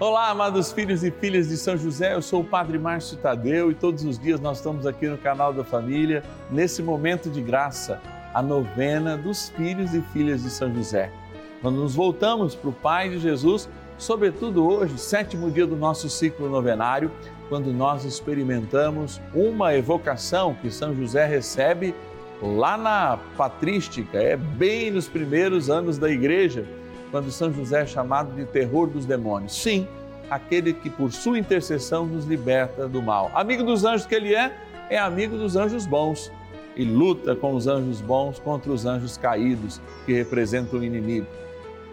Olá, amados filhos e filhas de São José, eu sou o Padre Márcio Tadeu e todos os dias nós estamos aqui no canal da família, nesse momento de graça, a novena dos filhos e filhas de São José. Quando nos voltamos para o Pai de Jesus, sobretudo hoje, sétimo dia do nosso ciclo novenário, quando nós experimentamos uma evocação que São José recebe lá na patrística, é bem nos primeiros anos da igreja quando São José é chamado de terror dos demônios. Sim, aquele que por sua intercessão nos liberta do mal. Amigo dos anjos que ele é, é amigo dos anjos bons e luta com os anjos bons contra os anjos caídos que representam o inimigo.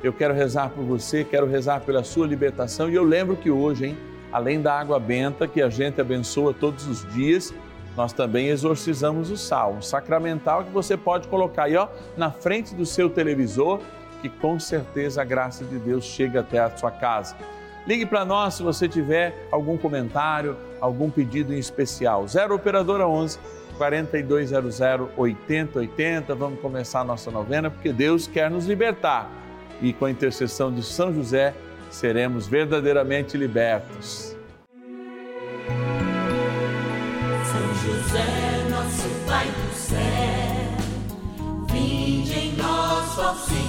Eu quero rezar por você, quero rezar pela sua libertação e eu lembro que hoje, hein, além da água benta que a gente abençoa todos os dias, nós também exorcizamos o sal, um sacramental que você pode colocar aí ó, na frente do seu televisor que com certeza a graça de Deus chega até a sua casa. Ligue para nós se você tiver algum comentário, algum pedido em especial. 0 Operadora 11 4200 8080. Vamos começar a nossa novena porque Deus quer nos libertar e com a intercessão de São José seremos verdadeiramente libertos. São José, nosso Pai do céu, vinde em nós, Senhor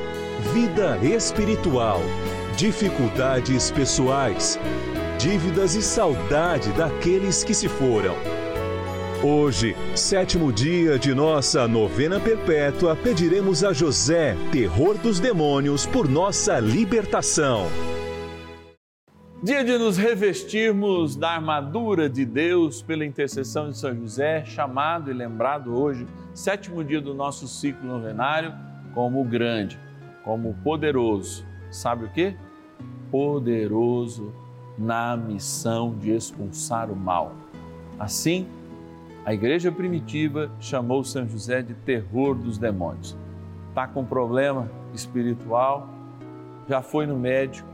vida espiritual, dificuldades pessoais, dívidas e saudade daqueles que se foram. Hoje, sétimo dia de nossa novena perpétua, pediremos a José, terror dos demônios, por nossa libertação. Dia de nos revestirmos da armadura de Deus pela intercessão de São José, chamado e lembrado hoje, sétimo dia do nosso ciclo novenário, como o grande como poderoso. Sabe o que? Poderoso na missão de expulsar o mal. Assim, a igreja primitiva chamou São José de terror dos demônios. Está com problema espiritual, já foi no médico,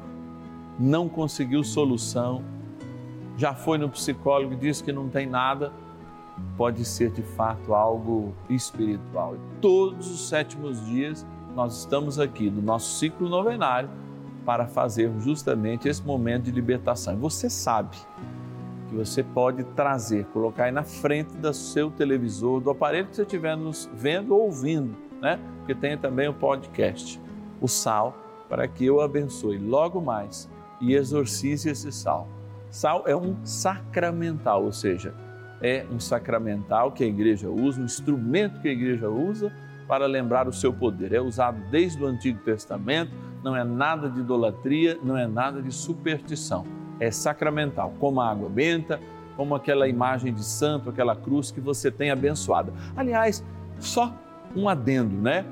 não conseguiu solução, já foi no psicólogo e disse que não tem nada, pode ser de fato algo espiritual. E todos os sétimos dias, nós estamos aqui no nosso ciclo novenário para fazer justamente esse momento de libertação. Você sabe que você pode trazer, colocar aí na frente do seu televisor, do aparelho que você estiver nos vendo ou ouvindo, né? Porque tem também o podcast, o sal, para que eu abençoe logo mais e exorcize esse sal. Sal é um sacramental, ou seja, é um sacramental que a igreja usa, um instrumento que a igreja usa para lembrar o seu poder. É usado desde o Antigo Testamento, não é nada de idolatria, não é nada de superstição. É sacramental, como a água benta, como aquela imagem de santo, aquela cruz que você tem abençoada. Aliás, só um adendo, né?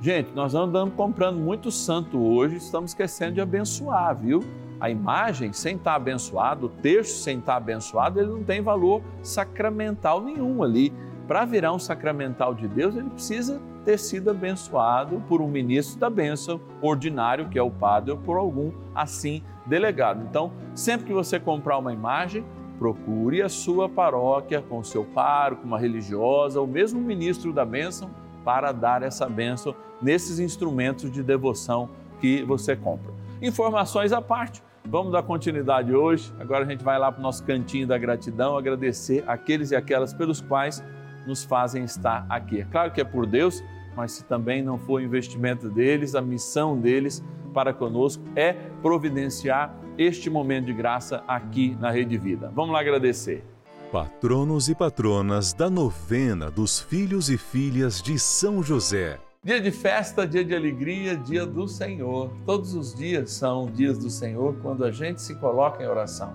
Gente, nós andamos comprando muito santo hoje, estamos esquecendo de abençoar, viu? A imagem sem estar abençoado, o terço sem estar abençoado, ele não tem valor sacramental nenhum ali. Para virar um sacramental de Deus, ele precisa ter sido abençoado por um ministro da bênção ordinário, que é o padre, ou por algum assim delegado. Então, sempre que você comprar uma imagem, procure a sua paróquia com o seu pároco, uma religiosa, ou mesmo um ministro da bênção, para dar essa bênção nesses instrumentos de devoção que você compra. Informações à parte Vamos dar continuidade hoje. Agora a gente vai lá para o nosso cantinho da gratidão, agradecer aqueles e aquelas pelos quais nos fazem estar aqui. É claro que é por Deus, mas se também não for investimento deles, a missão deles para conosco é providenciar este momento de graça aqui na Rede Vida. Vamos lá agradecer. Patronos e patronas da novena dos filhos e filhas de São José. Dia de festa, dia de alegria, dia do Senhor. Todos os dias são dias do Senhor quando a gente se coloca em oração.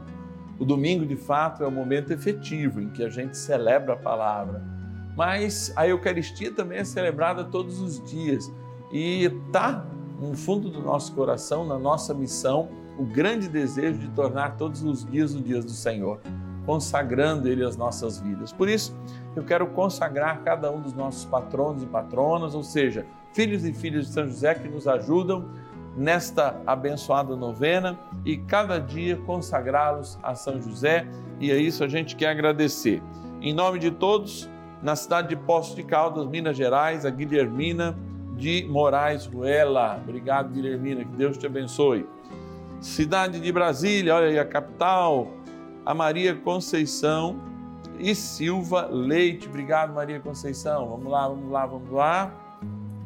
O domingo, de fato, é o momento efetivo em que a gente celebra a palavra. Mas a Eucaristia também é celebrada todos os dias e está no fundo do nosso coração, na nossa missão, o grande desejo de tornar todos os dias os dias do Senhor, consagrando Ele as nossas vidas. Por isso, eu quero consagrar cada um dos nossos patronos e patronas, ou seja, filhos e filhas de São José que nos ajudam nesta abençoada novena e cada dia consagrá-los a São José, e é isso a gente quer agradecer. Em nome de todos, na cidade de Poços de Caldas, Minas Gerais, a Guilhermina de Moraes Ruela. Obrigado, Guilhermina, que Deus te abençoe. Cidade de Brasília, olha aí a capital, a Maria Conceição e Silva Leite. Obrigado, Maria Conceição. Vamos lá, vamos lá, vamos lá.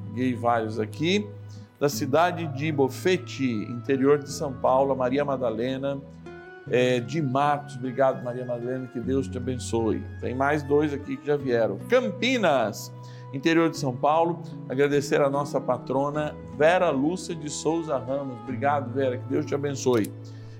Peguei vários aqui. Da cidade de Bofete, interior de São Paulo, Maria Madalena. É, de Matos, obrigado, Maria Madalena, que Deus te abençoe. Tem mais dois aqui que já vieram. Campinas, interior de São Paulo. Agradecer a nossa patrona Vera Lúcia de Souza Ramos. Obrigado, Vera, que Deus te abençoe.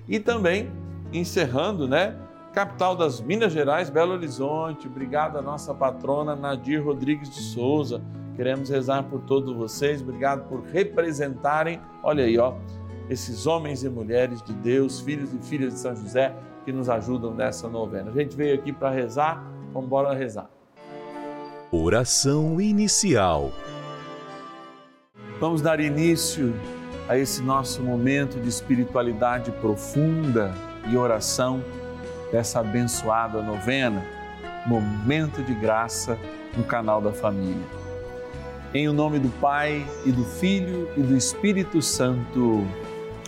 E também, encerrando, né? capital das Minas Gerais, Belo Horizonte. Obrigado à nossa patrona Nadir Rodrigues de Souza. Queremos rezar por todos vocês. Obrigado por representarem, olha aí, ó, esses homens e mulheres de Deus, filhos e filhas de São José, que nos ajudam nessa novena. A gente veio aqui para rezar, vamos embora rezar. Oração inicial. Vamos dar início a esse nosso momento de espiritualidade profunda e oração dessa abençoada novena, Momento de Graça no canal da Família. Em o nome do Pai e do Filho e do Espírito Santo.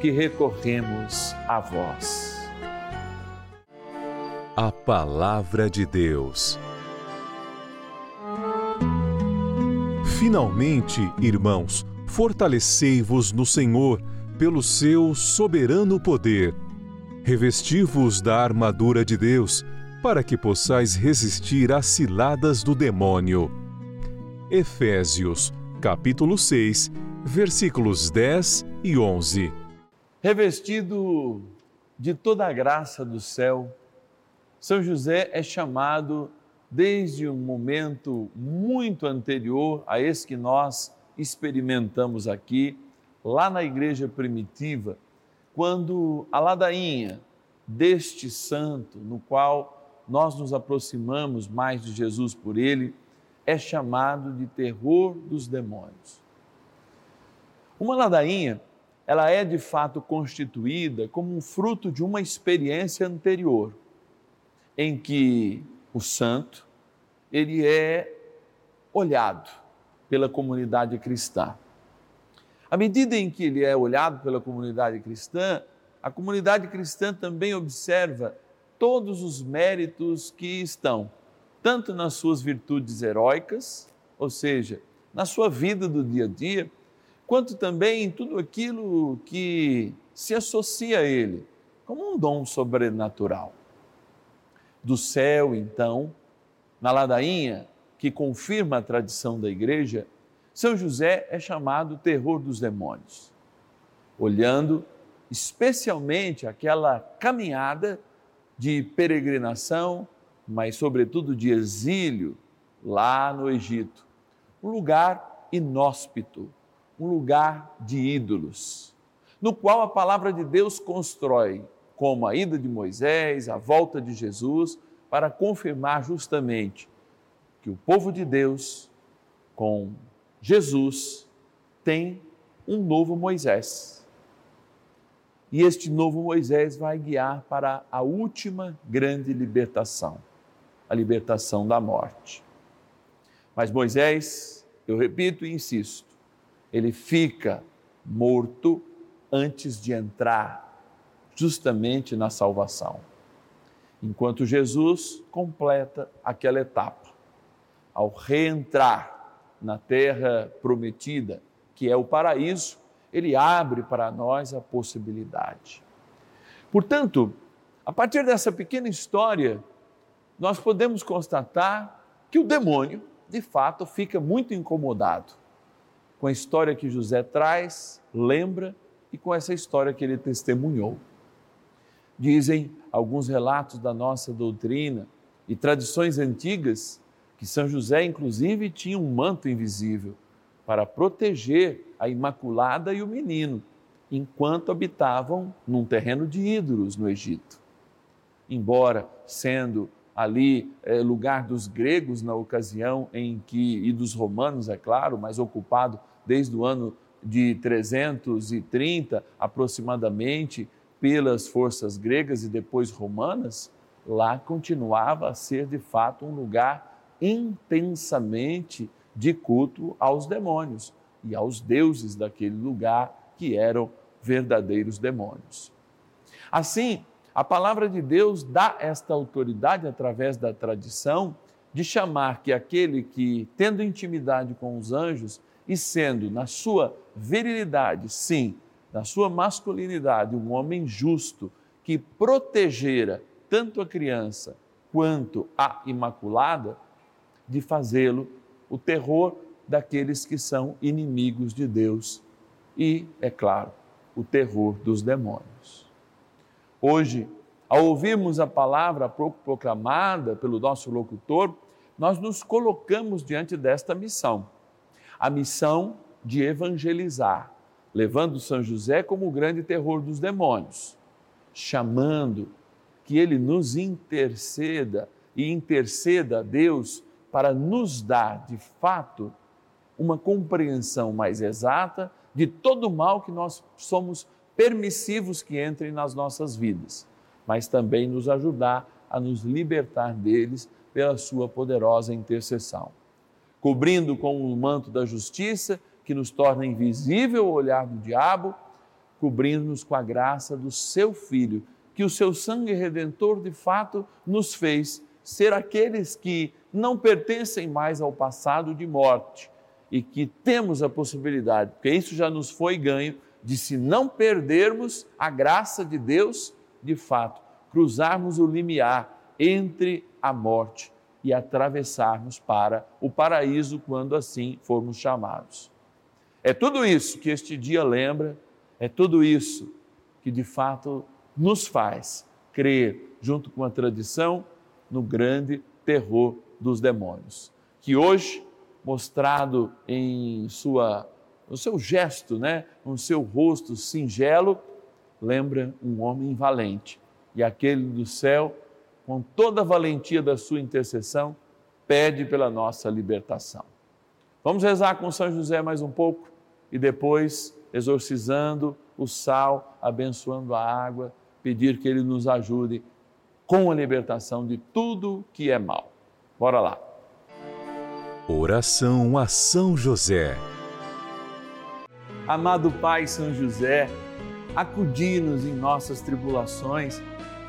que recorremos a vós. A Palavra de Deus. Finalmente, irmãos, fortalecei-vos no Senhor pelo seu soberano poder Revesti-vos da armadura de Deus, para que possais resistir às ciladas do demônio. Efésios, capítulo 6, versículos 10 e 11. Revestido de toda a graça do céu, São José é chamado desde um momento muito anterior a esse que nós experimentamos aqui, lá na igreja primitiva, quando a ladainha deste santo, no qual nós nos aproximamos mais de Jesus por ele, é chamado de terror dos demônios. Uma ladainha, ela é de fato constituída como um fruto de uma experiência anterior, em que o santo, ele é olhado pela comunidade cristã. À medida em que ele é olhado pela comunidade cristã, a comunidade cristã também observa todos os méritos que estão tanto nas suas virtudes heróicas, ou seja, na sua vida do dia a dia, quanto também em tudo aquilo que se associa a ele, como um dom sobrenatural. Do céu, então, na ladainha, que confirma a tradição da igreja, São José é chamado terror dos demônios, olhando especialmente aquela caminhada de peregrinação mas sobretudo de exílio lá no Egito. Um lugar inóspito, um lugar de ídolos, no qual a palavra de Deus constrói, como a ida de Moisés, a volta de Jesus, para confirmar justamente que o povo de Deus, com Jesus, tem um novo Moisés e este novo Moisés vai guiar para a última grande libertação a libertação da morte. Mas Moisés, eu repito e insisto, ele fica morto antes de entrar justamente na salvação. Enquanto Jesus completa aquela etapa, ao reentrar na terra prometida, que é o paraíso, ele abre para nós a possibilidade. Portanto, a partir dessa pequena história, nós podemos constatar que o demônio, de fato, fica muito incomodado com a história que José traz, lembra e com essa história que ele testemunhou. Dizem alguns relatos da nossa doutrina e tradições antigas que São José, inclusive, tinha um manto invisível para proteger a Imaculada e o menino, enquanto habitavam num terreno de ídolos no Egito. Embora sendo ali é, lugar dos gregos na ocasião em que, e dos romanos, é claro, mas ocupado desde o ano de 330 aproximadamente pelas forças gregas e depois romanas, lá continuava a ser de fato um lugar intensamente de culto aos demônios e aos deuses daquele lugar que eram verdadeiros demônios. Assim, a palavra de Deus dá esta autoridade através da tradição de chamar que aquele que, tendo intimidade com os anjos e sendo na sua virilidade, sim, na sua masculinidade, um homem justo que protegera tanto a criança quanto a imaculada, de fazê-lo o terror daqueles que são inimigos de Deus e, é claro, o terror dos demônios. Hoje, ao ouvirmos a palavra proclamada pelo nosso locutor, nós nos colocamos diante desta missão, a missão de evangelizar, levando São José como o grande terror dos demônios, chamando que ele nos interceda e interceda a Deus para nos dar, de fato, uma compreensão mais exata de todo o mal que nós somos permissivos que entrem nas nossas vidas, mas também nos ajudar a nos libertar deles pela sua poderosa intercessão. Cobrindo com o manto da justiça, que nos torna invisível o olhar do diabo, cobrindo-nos com a graça do seu Filho, que o seu sangue redentor de fato nos fez ser aqueles que não pertencem mais ao passado de morte e que temos a possibilidade, porque isso já nos foi ganho, de se não perdermos a graça de Deus, de fato, cruzarmos o limiar entre a morte e atravessarmos para o paraíso quando assim formos chamados. É tudo isso que este dia lembra, é tudo isso que de fato nos faz crer, junto com a tradição, no grande terror dos demônios. Que hoje, mostrado em sua, no seu gesto, né, no seu rosto singelo, lembra um homem valente. E aquele do céu, com toda a valentia da sua intercessão, pede pela nossa libertação. Vamos rezar com São José mais um pouco e depois, exorcizando o sal, abençoando a água, pedir que ele nos ajude com a libertação de tudo que é mal. Bora lá. Oração a São José. Amado Pai São José, acudi-nos em nossas tribulações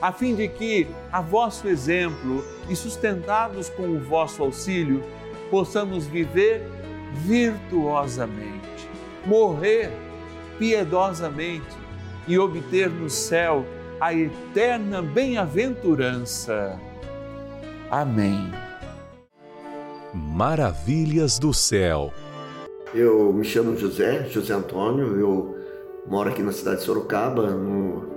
a fim de que, a vosso exemplo e sustentados com o vosso auxílio, possamos viver virtuosamente, morrer piedosamente e obter no céu a eterna bem-aventurança. Amém. Maravilhas do céu. Eu me chamo José, José Antônio, eu moro aqui na cidade de Sorocaba, no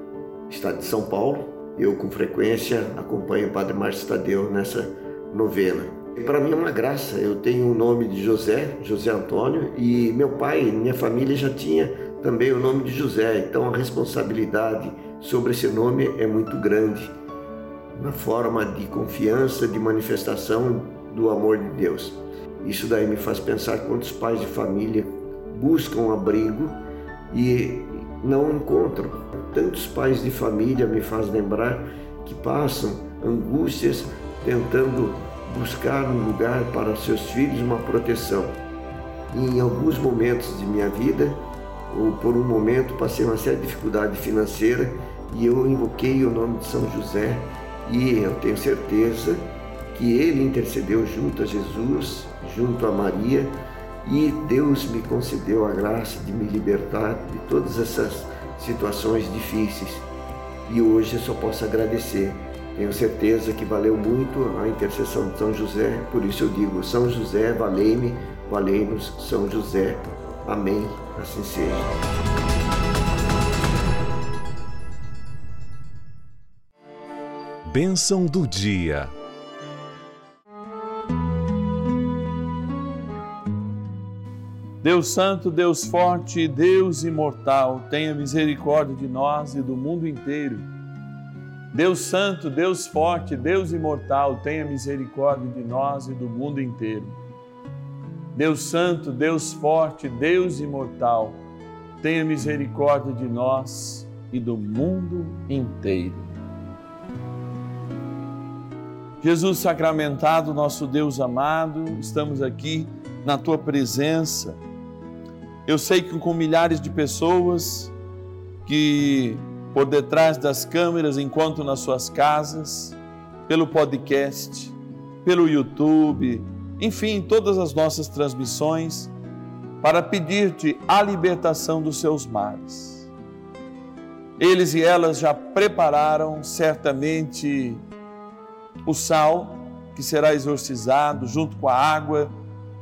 estado de São Paulo. Eu, com frequência, acompanho o Padre Márcio Tadeu nessa novena. Para mim é uma graça, eu tenho o nome de José, José Antônio, e meu pai, minha família já tinha também o nome de José, então a responsabilidade sobre esse nome é muito grande, na forma de confiança, de manifestação do amor de Deus. Isso daí me faz pensar quantos pais de família buscam abrigo e não encontram. Tantos pais de família me faz lembrar que passam angústias tentando buscar um lugar para seus filhos uma proteção. E em alguns momentos de minha vida, ou por um momento passei uma séria dificuldade financeira e eu invoquei o nome de São José e eu tenho certeza que ele intercedeu junto a Jesus, junto a Maria, e Deus me concedeu a graça de me libertar de todas essas situações difíceis. E hoje eu só posso agradecer. Tenho certeza que valeu muito a intercessão de São José, por isso eu digo: São José, valei-me, valei-nos, São José. Amém. Assim seja. Bênção do dia. Deus Santo, Deus Forte, Deus Imortal, tenha misericórdia de nós e do mundo inteiro. Deus Santo, Deus Forte, Deus Imortal, tenha misericórdia de nós e do mundo inteiro. Deus Santo, Deus Forte, Deus Imortal, tenha misericórdia de nós e do mundo inteiro. Jesus sacramentado, nosso Deus amado, estamos aqui na tua presença eu sei que com milhares de pessoas que por detrás das câmeras, enquanto nas suas casas, pelo podcast, pelo YouTube, enfim, todas as nossas transmissões, para pedir-te a libertação dos seus males. Eles e elas já prepararam certamente o sal que será exorcizado junto com a água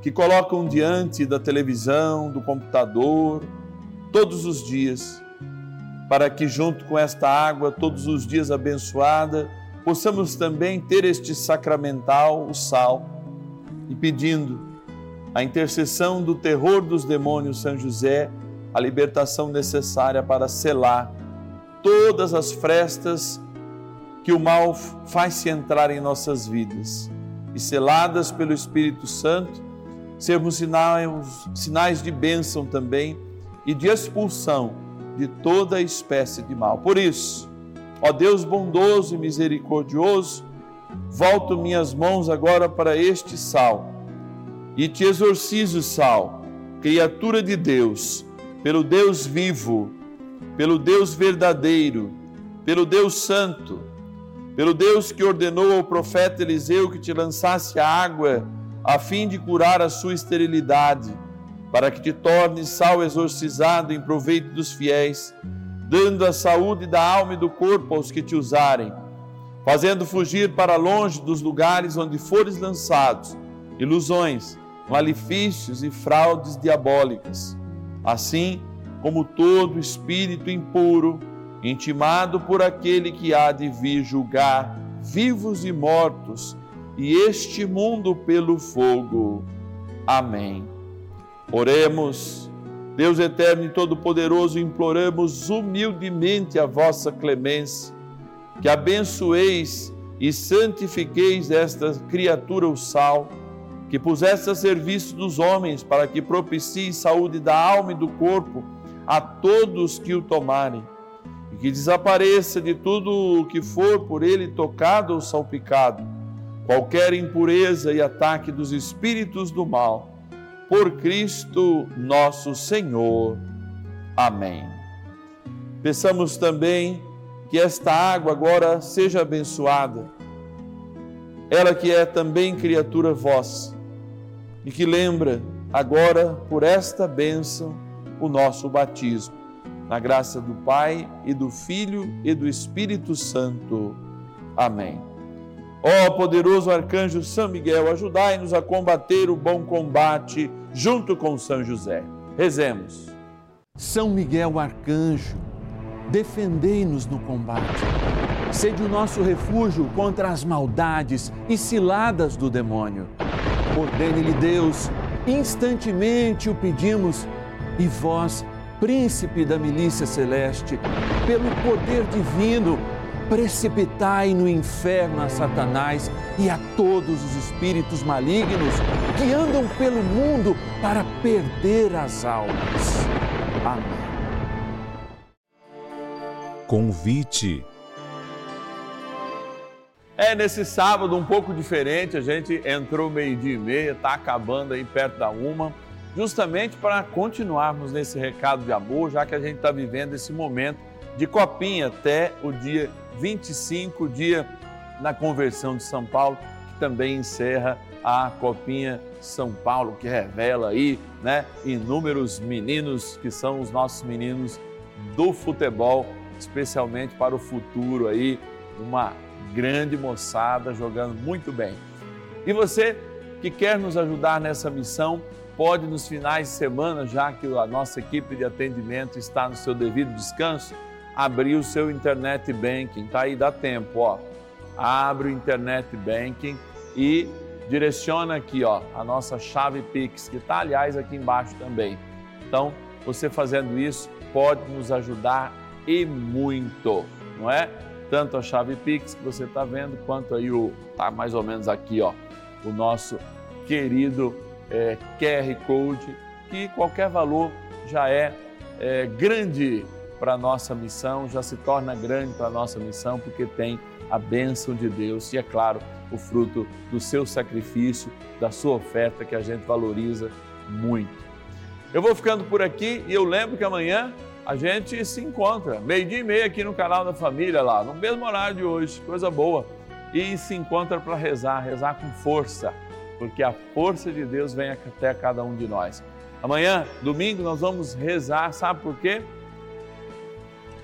que colocam diante da televisão, do computador, todos os dias, para que, junto com esta água, todos os dias abençoada, possamos também ter este sacramental, o sal, e pedindo a intercessão do terror dos demônios, São José, a libertação necessária para selar todas as frestas que o mal faz se entrar em nossas vidas. E seladas pelo Espírito Santo, sermos sinais, sinais de bênção também e de expulsão de toda espécie de mal. Por isso, ó Deus bondoso e misericordioso, volto minhas mãos agora para este sal e te exorcizo, sal, criatura de Deus, pelo Deus vivo, pelo Deus verdadeiro, pelo Deus santo, pelo Deus que ordenou ao profeta Eliseu que te lançasse a água a fim de curar a sua esterilidade, para que te tornes sal exorcizado em proveito dos fiéis, dando a saúde da alma e do corpo aos que te usarem, fazendo fugir para longe dos lugares onde fores lançados ilusões, malefícios e fraudes diabólicas. Assim, como todo espírito impuro, intimado por aquele que há de vir julgar vivos e mortos, e este mundo pelo fogo. Amém. Oremos. Deus eterno e todo-poderoso, imploramos humildemente a vossa clemência, que abençoeis e santifiqueis esta criatura, o sal, que puseste a serviço dos homens, para que propicie saúde da alma e do corpo a todos que o tomarem, e que desapareça de tudo o que for por ele tocado ou salpicado, qualquer impureza e ataque dos espíritos do mal, por Cristo nosso Senhor. Amém. Peçamos também que esta água agora seja abençoada, ela que é também criatura vossa, e que lembra agora por esta bênção o nosso batismo. Na graça do Pai e do Filho e do Espírito Santo. Amém. Ó poderoso arcanjo São Miguel, ajudai-nos a combater o bom combate junto com São José. Rezemos. São Miguel arcanjo, defendei-nos no combate. Sede o nosso refúgio contra as maldades e ciladas do demônio. Ordene-lhe Deus, instantemente o pedimos e vós, príncipe da milícia celeste, pelo poder divino, precipitai no inferno a Satanás e a todos os espíritos malignos que andam pelo mundo para perder as almas. Amém. Convite. É nesse sábado um pouco diferente, a gente entrou meio-dia e meia, está acabando aí perto da uma justamente para continuarmos nesse recado de amor, já que a gente está vivendo esse momento de copinha até o dia 25, dia na conversão de São Paulo, que também encerra a copinha São Paulo, que revela aí, né, inúmeros meninos que são os nossos meninos do futebol, especialmente para o futuro aí, uma grande moçada jogando muito bem. E você que quer nos ajudar nessa missão, pode nos finais de semana, já que a nossa equipe de atendimento está no seu devido descanso, abrir o seu internet banking, tá aí dá tempo, ó. Abre o internet banking e direciona aqui, ó, a nossa chave Pix, que está aliás aqui embaixo também. Então, você fazendo isso pode nos ajudar e muito, não é? Tanto a chave Pix que você está vendo, quanto aí o tá mais ou menos aqui, ó, o nosso querido é, QR Code, que qualquer valor já é, é grande para a nossa missão, já se torna grande para a nossa missão, porque tem a bênção de Deus e, é claro, o fruto do seu sacrifício, da sua oferta, que a gente valoriza muito. Eu vou ficando por aqui e eu lembro que amanhã a gente se encontra, meio-dia e meia aqui no canal da família, lá, no mesmo horário de hoje, coisa boa. E se encontra para rezar, rezar com força porque a força de Deus vem até cada um de nós. Amanhã, domingo, nós vamos rezar, sabe por quê?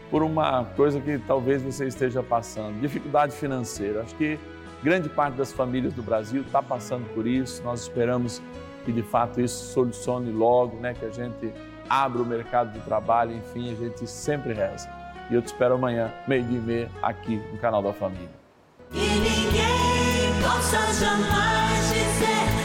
Por uma coisa que talvez você esteja passando, dificuldade financeira. Acho que grande parte das famílias do Brasil está passando por isso. Nós esperamos que de fato isso solucione logo, né? Que a gente abra o mercado de trabalho, enfim, a gente sempre reza. E eu te espero amanhã, meio-dia meia, aqui no canal da Família. E ninguém possa jamais dizer